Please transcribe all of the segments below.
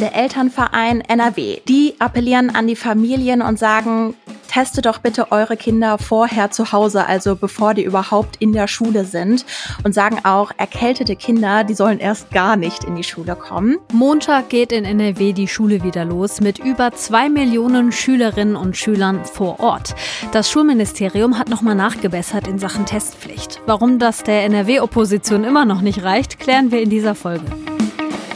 der Elternverein NRW. Die appellieren an die Familien und sagen, teste doch bitte eure Kinder vorher zu Hause, also bevor die überhaupt in der Schule sind. Und sagen auch, erkältete Kinder, die sollen erst gar nicht in die Schule kommen. Montag geht in NRW die Schule wieder los mit über zwei Millionen Schülerinnen und Schülern vor Ort. Das Schulministerium hat nochmal nachgebessert in Sachen Testpflicht. Warum das der NRW-Opposition immer noch nicht reicht, klären wir in dieser Folge.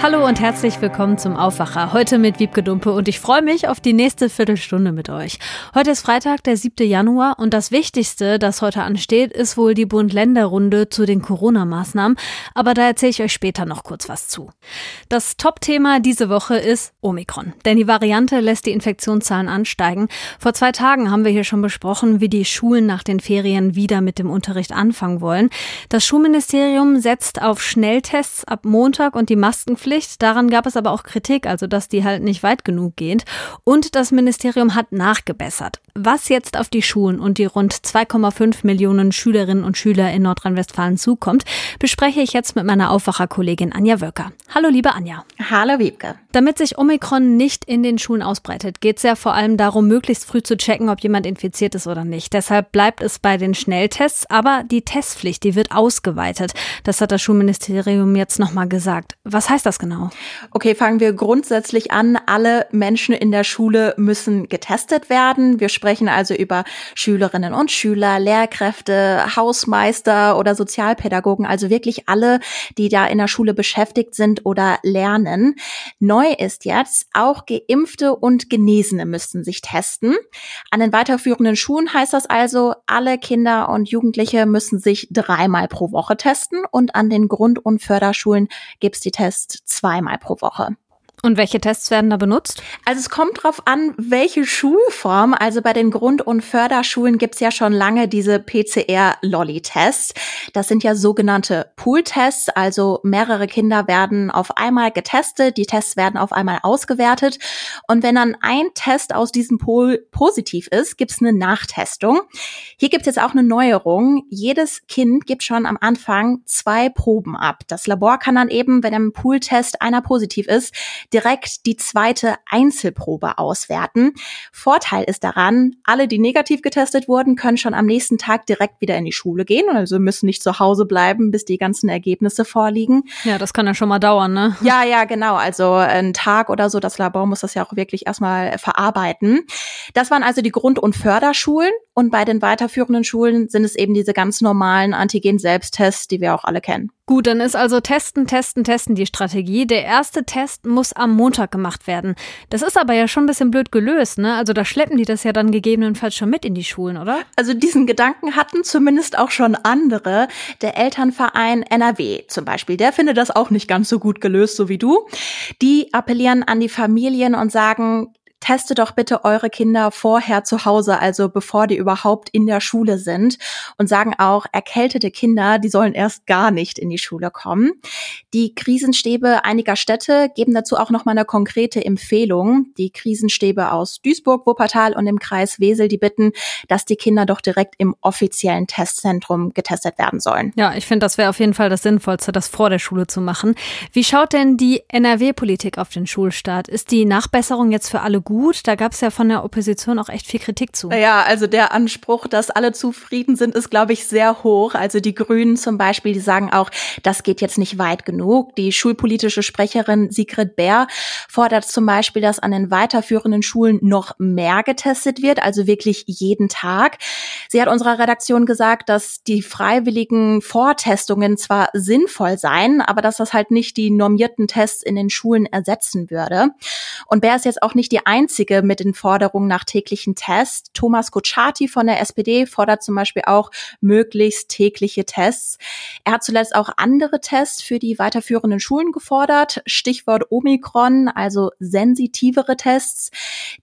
Hallo und herzlich willkommen zum Aufwacher. Heute mit Wiebke Dumpe und ich freue mich auf die nächste Viertelstunde mit euch. Heute ist Freitag, der 7. Januar und das Wichtigste, das heute ansteht, ist wohl die Bund-Länder-Runde zu den Corona-Maßnahmen. Aber da erzähle ich euch später noch kurz was zu. Das Top-Thema diese Woche ist Omikron. Denn die Variante lässt die Infektionszahlen ansteigen. Vor zwei Tagen haben wir hier schon besprochen, wie die Schulen nach den Ferien wieder mit dem Unterricht anfangen wollen. Das Schulministerium setzt auf Schnelltests ab Montag und die Maskenpflicht Impfpflicht. Daran gab es aber auch Kritik, also dass die halt nicht weit genug geht. Und das Ministerium hat nachgebessert. Was jetzt auf die Schulen und die rund 2,5 Millionen Schülerinnen und Schüler in Nordrhein-Westfalen zukommt, bespreche ich jetzt mit meiner Aufwacherkollegin Anja Wöcker. Hallo, liebe Anja. Hallo, Wiebke. Damit sich Omikron nicht in den Schulen ausbreitet, geht es ja vor allem darum, möglichst früh zu checken, ob jemand infiziert ist oder nicht. Deshalb bleibt es bei den Schnelltests, aber die Testpflicht, die wird ausgeweitet. Das hat das Schulministerium jetzt nochmal gesagt. Was heißt das genau? Okay, fangen wir grundsätzlich an. Alle Menschen in der Schule müssen getestet werden. Wir sprechen also über Schülerinnen und Schüler, Lehrkräfte, Hausmeister oder Sozialpädagogen, also wirklich alle, die da in der Schule beschäftigt sind oder lernen. Neu ist jetzt, auch Geimpfte und Genesene müssten sich testen. An den weiterführenden Schulen heißt das also, alle Kinder und Jugendliche müssen sich dreimal pro Woche testen und an den Grund- und Förderschulen gibt's die Tests zweimal pro Woche. Und welche Tests werden da benutzt? Also es kommt drauf an, welche Schulform. Also bei den Grund- und Förderschulen gibt's ja schon lange diese PCR-Lolly-Tests. Das sind ja sogenannte Pool-Tests. Also mehrere Kinder werden auf einmal getestet, die Tests werden auf einmal ausgewertet. Und wenn dann ein Test aus diesem Pool positiv ist, gibt's eine Nachtestung. Hier gibt's jetzt auch eine Neuerung. Jedes Kind gibt schon am Anfang zwei Proben ab. Das Labor kann dann eben, wenn im Pool-Test einer positiv ist, direkt die zweite Einzelprobe auswerten. Vorteil ist daran, alle, die negativ getestet wurden, können schon am nächsten Tag direkt wieder in die Schule gehen, also müssen nicht zu Hause bleiben, bis die ganzen Ergebnisse vorliegen. Ja, das kann ja schon mal dauern, ne? Ja, ja, genau. Also ein Tag oder so. Das Labor muss das ja auch wirklich erstmal verarbeiten. Das waren also die Grund- und Förderschulen. Und bei den weiterführenden Schulen sind es eben diese ganz normalen Antigen-Selbsttests, die wir auch alle kennen. Gut, dann ist also testen, testen, testen die Strategie. Der erste Test muss am Montag gemacht werden. Das ist aber ja schon ein bisschen blöd gelöst, ne? Also da schleppen die das ja dann gegebenenfalls schon mit in die Schulen, oder? Also diesen Gedanken hatten zumindest auch schon andere. Der Elternverein NRW zum Beispiel, der findet das auch nicht ganz so gut gelöst, so wie du. Die appellieren an die Familien und sagen, teste doch bitte eure Kinder vorher zu Hause, also bevor die überhaupt in der Schule sind und sagen auch, erkältete Kinder, die sollen erst gar nicht in die Schule kommen. Die Krisenstäbe einiger Städte geben dazu auch noch mal eine konkrete Empfehlung. Die Krisenstäbe aus Duisburg, Wuppertal und im Kreis Wesel, die bitten, dass die Kinder doch direkt im offiziellen Testzentrum getestet werden sollen. Ja, ich finde, das wäre auf jeden Fall das Sinnvollste, das vor der Schule zu machen. Wie schaut denn die NRW-Politik auf den Schulstart? Ist die Nachbesserung jetzt für alle gut? Da gab es ja von der Opposition auch echt viel Kritik zu. Ja, also der Anspruch, dass alle zufrieden sind, ist, glaube ich, sehr hoch. Also die Grünen zum Beispiel, die sagen auch, das geht jetzt nicht weit genug. Die schulpolitische Sprecherin Sigrid Bär fordert zum Beispiel, dass an den weiterführenden Schulen noch mehr getestet wird, also wirklich jeden Tag. Sie hat unserer Redaktion gesagt, dass die freiwilligen Vortestungen zwar sinnvoll seien, aber dass das halt nicht die normierten Tests in den Schulen ersetzen würde. Und Bär ist jetzt auch nicht die einzige mit den Forderungen nach täglichen Tests. Thomas Kutschaty von der SPD fordert zum Beispiel auch möglichst tägliche Tests. Er hat zuletzt auch andere Tests für die weiterführenden Schulen gefordert. Stichwort Omikron, also sensitivere Tests.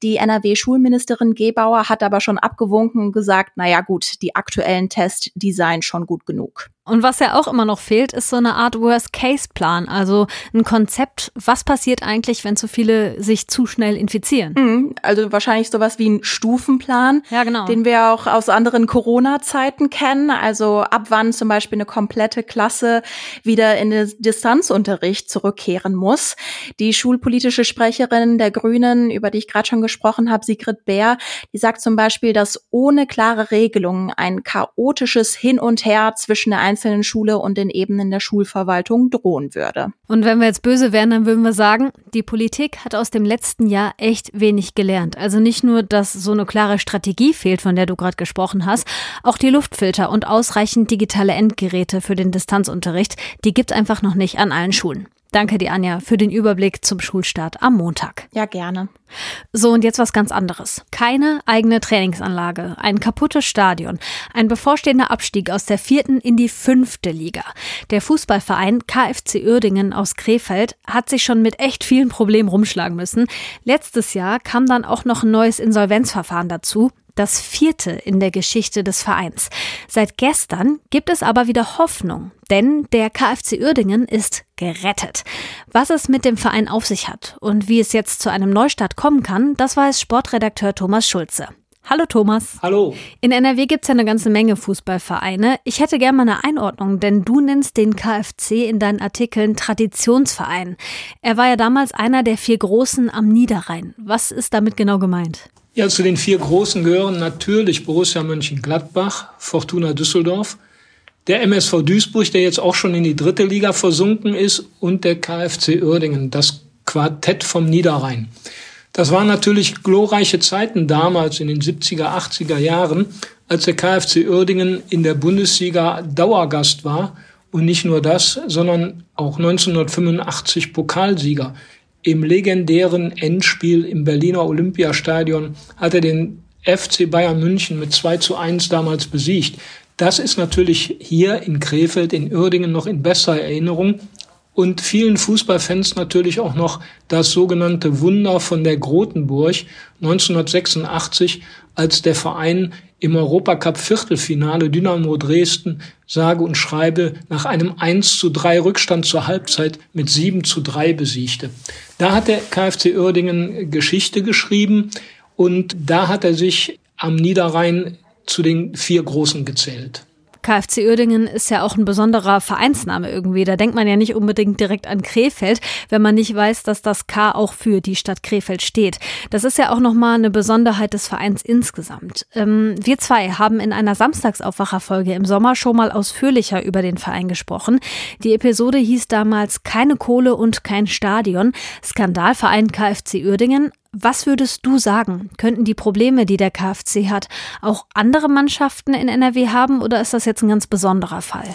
Die NRW-Schulministerin Gebauer hat aber schon abgewunken und gesagt, naja gut, die aktuellen Tests, die seien schon gut genug. Und was ja auch immer noch fehlt, ist so eine Art Worst-Case-Plan, also ein Konzept, was passiert eigentlich, wenn zu viele sich zu schnell infizieren. Mhm, also wahrscheinlich sowas wie ein Stufenplan, ja, genau. den wir auch aus anderen Corona-Zeiten kennen. Also ab wann zum Beispiel eine komplette Klasse wieder in den Distanzunterricht zurückkehren muss. Die schulpolitische Sprecherin der Grünen, über die ich gerade schon gesprochen habe, Sigrid Bär, die sagt zum Beispiel, dass ohne klare Regelungen ein chaotisches Hin und Her zwischen der einzelnen Schule und den Ebenen der Schulverwaltung drohen würde. Und wenn wir jetzt böse wären, dann würden wir sagen, die Politik hat aus dem letzten Jahr echt wenig gelernt. Also nicht nur, dass so eine klare Strategie fehlt, von der du gerade gesprochen hast, auch die Luftfilter und ausreichend digitale Endgeräte für den Distanzunterricht, die gibt einfach noch nicht an allen Schulen. Danke dir, Anja, für den Überblick zum Schulstart am Montag. Ja, gerne. So, und jetzt was ganz anderes. Keine eigene Trainingsanlage, ein kaputtes Stadion, ein bevorstehender Abstieg aus der vierten in die fünfte Liga. Der Fußballverein KFC Uerdingen aus Krefeld hat sich schon mit echt vielen Problemen rumschlagen müssen. Letztes Jahr kam dann auch noch ein neues Insolvenzverfahren dazu das vierte in der Geschichte des Vereins. Seit gestern gibt es aber wieder Hoffnung, denn der KfC Uerdingen ist gerettet. Was es mit dem Verein auf sich hat und wie es jetzt zu einem Neustart kommen kann, das weiß Sportredakteur Thomas Schulze. Hallo Thomas. Hallo. In NRW gibt es ja eine ganze Menge Fußballvereine. Ich hätte gerne mal eine Einordnung, denn du nennst den KfC in deinen Artikeln Traditionsverein. Er war ja damals einer der vier Großen am Niederrhein. Was ist damit genau gemeint? Ja, zu den vier Großen gehören natürlich Borussia Mönchengladbach, Fortuna Düsseldorf, der MSV Duisburg, der jetzt auch schon in die dritte Liga versunken ist, und der KfC Uerdingen, das Quartett vom Niederrhein. Das waren natürlich glorreiche Zeiten damals in den 70er, 80er Jahren, als der KfC Uerdingen in der Bundesliga Dauergast war und nicht nur das, sondern auch 1985 Pokalsieger im legendären Endspiel im Berliner Olympiastadion hat er den FC Bayern München mit 2 zu 1 damals besiegt. Das ist natürlich hier in Krefeld, in Uerdingen noch in besserer Erinnerung und vielen Fußballfans natürlich auch noch das sogenannte Wunder von der Grotenburg 1986, als der Verein im Europacup Viertelfinale Dynamo Dresden sage und schreibe nach einem 1 zu 3 Rückstand zur Halbzeit mit 7 zu 3 besiegte. Da hat der KfC Uerdingen Geschichte geschrieben und da hat er sich am Niederrhein zu den vier Großen gezählt. KfC Uerdingen ist ja auch ein besonderer Vereinsname irgendwie. Da denkt man ja nicht unbedingt direkt an Krefeld, wenn man nicht weiß, dass das K auch für die Stadt Krefeld steht. Das ist ja auch nochmal eine Besonderheit des Vereins insgesamt. Ähm, wir zwei haben in einer Samstagsaufwacherfolge im Sommer schon mal ausführlicher über den Verein gesprochen. Die Episode hieß damals Keine Kohle und kein Stadion. Skandalverein KfC Uerdingen. Was würdest du sagen? Könnten die Probleme, die der KfC hat, auch andere Mannschaften in NRW haben oder ist das jetzt ein ganz besonderer Fall?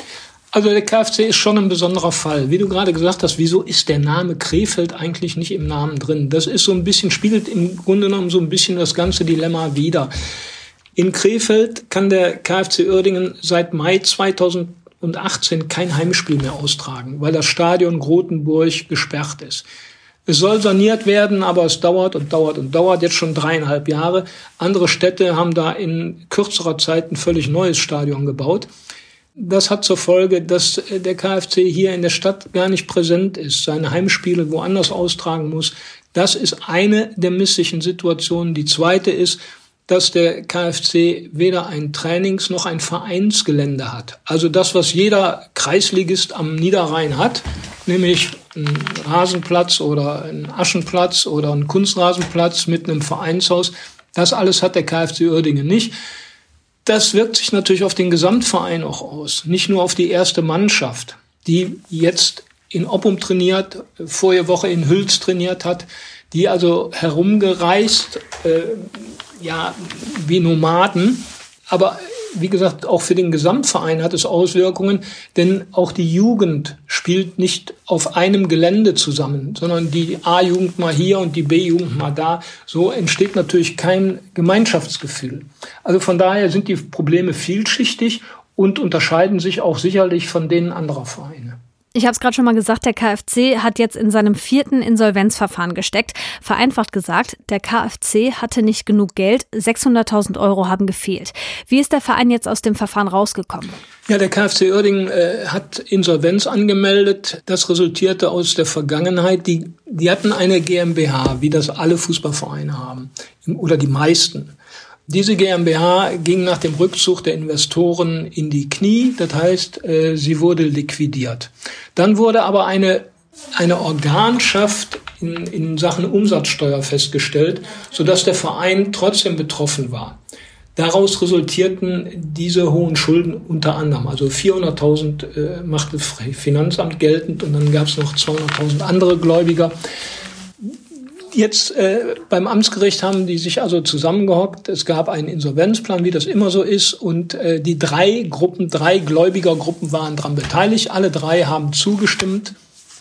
Also der KfC ist schon ein besonderer Fall. Wie du gerade gesagt hast, wieso ist der Name Krefeld eigentlich nicht im Namen drin? Das ist so ein bisschen, spiegelt im Grunde genommen so ein bisschen das ganze Dilemma wider. In Krefeld kann der KfC Uerdingen seit Mai 2018 kein Heimspiel mehr austragen, weil das Stadion Grotenburg gesperrt ist. Es soll saniert werden, aber es dauert und dauert und dauert jetzt schon dreieinhalb Jahre. Andere Städte haben da in kürzerer Zeit ein völlig neues Stadion gebaut. Das hat zur Folge, dass der KfC hier in der Stadt gar nicht präsent ist, seine Heimspiele woanders austragen muss. Das ist eine der misslichen Situationen. Die zweite ist, dass der KfC weder ein Trainings- noch ein Vereinsgelände hat. Also das, was jeder Kreisligist am Niederrhein hat, nämlich ein Rasenplatz oder ein Aschenplatz oder ein Kunstrasenplatz mit einem Vereinshaus. Das alles hat der KfC Uerdingen nicht. Das wirkt sich natürlich auf den Gesamtverein auch aus, nicht nur auf die erste Mannschaft, die jetzt in Oppum trainiert, vorige Woche in Hüls trainiert hat, die also herumgereist, äh, ja, wie Nomaden, aber wie gesagt, auch für den Gesamtverein hat es Auswirkungen, denn auch die Jugend spielt nicht auf einem Gelände zusammen, sondern die A-Jugend mal hier und die B-Jugend mal da. So entsteht natürlich kein Gemeinschaftsgefühl. Also von daher sind die Probleme vielschichtig und unterscheiden sich auch sicherlich von denen anderer Vereine. Ich habe es gerade schon mal gesagt, der KfC hat jetzt in seinem vierten Insolvenzverfahren gesteckt. Vereinfacht gesagt, der KfC hatte nicht genug Geld, 600.000 Euro haben gefehlt. Wie ist der Verein jetzt aus dem Verfahren rausgekommen? Ja, der KfC Oerding äh, hat Insolvenz angemeldet. Das resultierte aus der Vergangenheit. Die, die hatten eine GmbH, wie das alle Fußballvereine haben, oder die meisten. Diese GmbH ging nach dem Rückzug der Investoren in die Knie, das heißt, äh, sie wurde liquidiert. Dann wurde aber eine, eine Organschaft in, in Sachen Umsatzsteuer festgestellt, sodass der Verein trotzdem betroffen war. Daraus resultierten diese hohen Schulden unter anderem. Also 400.000 äh, machte Finanzamt geltend und dann gab es noch 200.000 andere Gläubiger jetzt äh, beim Amtsgericht haben die sich also zusammengehockt. Es gab einen Insolvenzplan, wie das immer so ist. Und äh, die drei Gruppen, drei Gläubigergruppen waren daran beteiligt. Alle drei haben zugestimmt.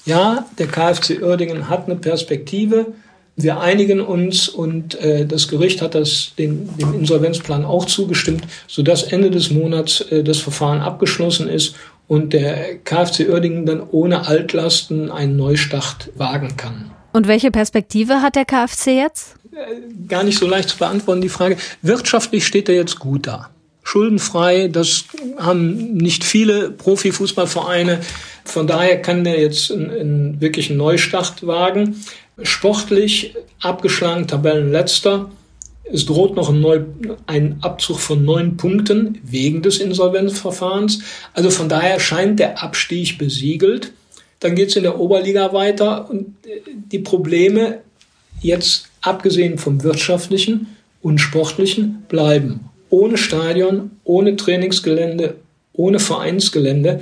Ja, der KfC Uerdingen hat eine Perspektive. Wir einigen uns und äh, das Gericht hat das den, dem Insolvenzplan auch zugestimmt, sodass Ende des Monats äh, das Verfahren abgeschlossen ist und der KfC Uerdingen dann ohne Altlasten einen Neustart wagen kann. Und welche Perspektive hat der KfC jetzt? Gar nicht so leicht zu beantworten, die Frage. Wirtschaftlich steht er jetzt gut da. Schuldenfrei, das haben nicht viele Profifußballvereine. Von daher kann der jetzt einen, einen wirklichen Neustart wagen. Sportlich abgeschlagen, Tabellenletzter. Es droht noch ein, Neu ein Abzug von neun Punkten wegen des Insolvenzverfahrens. Also von daher scheint der Abstieg besiegelt. Dann geht es in der Oberliga weiter und äh, die Probleme jetzt abgesehen vom wirtschaftlichen und sportlichen bleiben. Ohne Stadion, ohne Trainingsgelände, ohne Vereinsgelände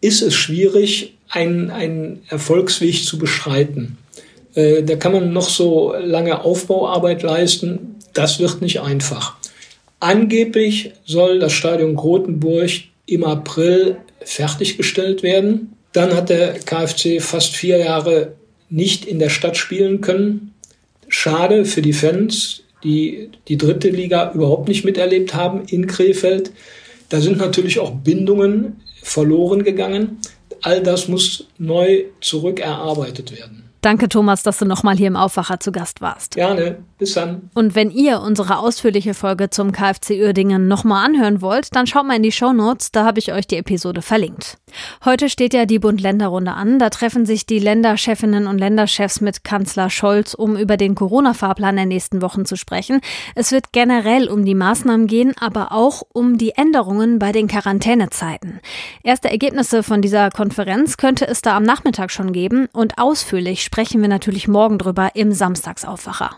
ist es schwierig, einen, einen Erfolgsweg zu beschreiten. Äh, da kann man noch so lange Aufbauarbeit leisten. Das wird nicht einfach. Angeblich soll das Stadion Grotenburg im April fertiggestellt werden. Dann hat der KfC fast vier Jahre nicht in der Stadt spielen können. Schade für die Fans, die die dritte Liga überhaupt nicht miterlebt haben in Krefeld. Da sind natürlich auch Bindungen verloren gegangen. All das muss neu zurückerarbeitet werden. Danke, Thomas, dass du nochmal hier im Aufwacher zu Gast warst. Gerne. Bis dann. Und wenn ihr unsere ausführliche Folge zum KfC Uerdingen nochmal anhören wollt, dann schaut mal in die Show Notes, da habe ich euch die Episode verlinkt. Heute steht ja die Bund-Länder-Runde an. Da treffen sich die Länderchefinnen und Länderchefs mit Kanzler Scholz, um über den Corona-Fahrplan der nächsten Wochen zu sprechen. Es wird generell um die Maßnahmen gehen, aber auch um die Änderungen bei den Quarantänezeiten. Erste Ergebnisse von dieser Konferenz könnte es da am Nachmittag schon geben und ausführlich sprechen wir natürlich morgen drüber im Samstagsaufwacher.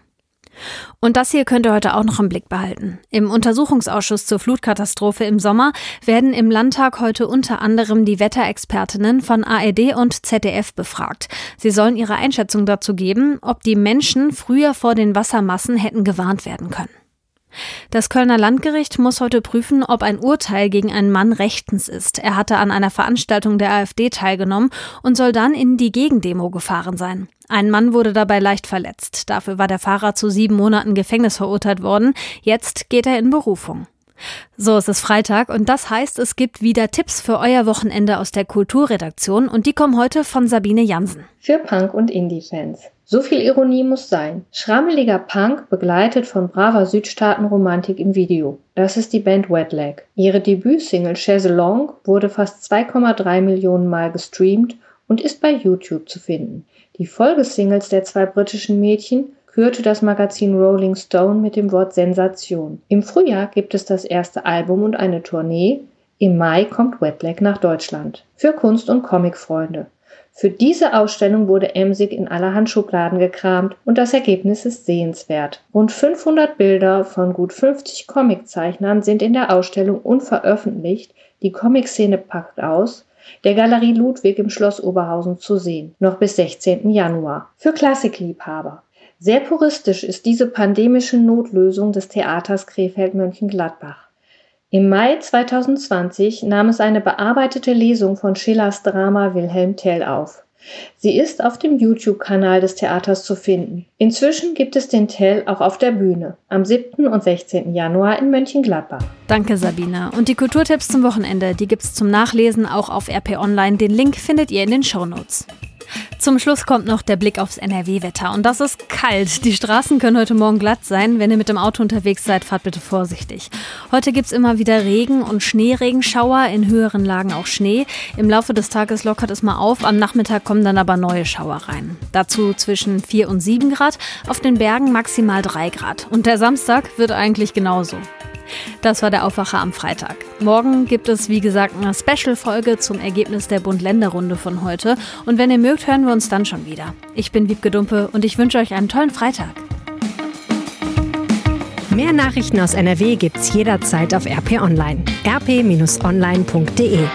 Und das hier könnt ihr heute auch noch im Blick behalten. Im Untersuchungsausschuss zur Flutkatastrophe im Sommer werden im Landtag heute unter anderem die Wetterexpertinnen von ARD und ZDF befragt. Sie sollen ihre Einschätzung dazu geben, ob die Menschen früher vor den Wassermassen hätten gewarnt werden können. Das Kölner Landgericht muss heute prüfen, ob ein Urteil gegen einen Mann rechtens ist. Er hatte an einer Veranstaltung der AfD teilgenommen und soll dann in die Gegendemo gefahren sein. Ein Mann wurde dabei leicht verletzt. Dafür war der Fahrer zu sieben Monaten Gefängnis verurteilt worden. Jetzt geht er in Berufung. So, es ist Freitag und das heißt, es gibt wieder Tipps für euer Wochenende aus der Kulturredaktion und die kommen heute von Sabine Jansen. Für Punk- und Indie-Fans. So viel Ironie muss sein. Schrammeliger Punk begleitet von braver Südstaatenromantik im Video. Das ist die Band Wet Leg. Ihre Debütsingle Chaise Long wurde fast 2,3 Millionen Mal gestreamt und ist bei YouTube zu finden. Die Folgesingles der zwei britischen Mädchen kürte das Magazin Rolling Stone mit dem Wort Sensation. Im Frühjahr gibt es das erste Album und eine Tournee. Im Mai kommt Wetlag nach Deutschland. Für Kunst- und Comicfreunde. Für diese Ausstellung wurde Emsig in allerhand Schubladen gekramt und das Ergebnis ist sehenswert. Rund 500 Bilder von gut 50 Comiczeichnern sind in der Ausstellung unveröffentlicht. Die Comic-Szene packt aus. Der Galerie Ludwig im Schloss Oberhausen zu sehen, noch bis 16. Januar. Für Klassikliebhaber. Sehr puristisch ist diese pandemische Notlösung des Theaters Krefeld-Mönchengladbach. Im Mai 2020 nahm es eine bearbeitete Lesung von Schillers Drama Wilhelm Tell auf. Sie ist auf dem YouTube-Kanal des Theaters zu finden. Inzwischen gibt es den Tell auch auf der Bühne am 7. und 16. Januar in Mönchengladbach. Danke, Sabine. Und die Kulturtipps zum Wochenende, die gibt's zum Nachlesen auch auf RP Online. Den Link findet ihr in den Shownotes. Zum Schluss kommt noch der Blick aufs NRW-Wetter. Und das ist kalt. Die Straßen können heute Morgen glatt sein. Wenn ihr mit dem Auto unterwegs seid, fahrt bitte vorsichtig. Heute gibt es immer wieder Regen und Schneeregenschauer, in höheren Lagen auch Schnee. Im Laufe des Tages lockert es mal auf. Am Nachmittag kommen dann aber neue Schauer rein. Dazu zwischen 4 und 7 Grad, auf den Bergen maximal 3 Grad. Und der Samstag wird eigentlich genauso. Das war der Aufwacher am Freitag. Morgen gibt es, wie gesagt, eine Special-Folge zum Ergebnis der Bund-Länder-Runde von heute. Und wenn ihr mögt, hören wir uns dann schon wieder. Ich bin Wiebke Dumpe und ich wünsche euch einen tollen Freitag. Mehr Nachrichten aus NRW gibt's jederzeit auf RP Online. rp-online.de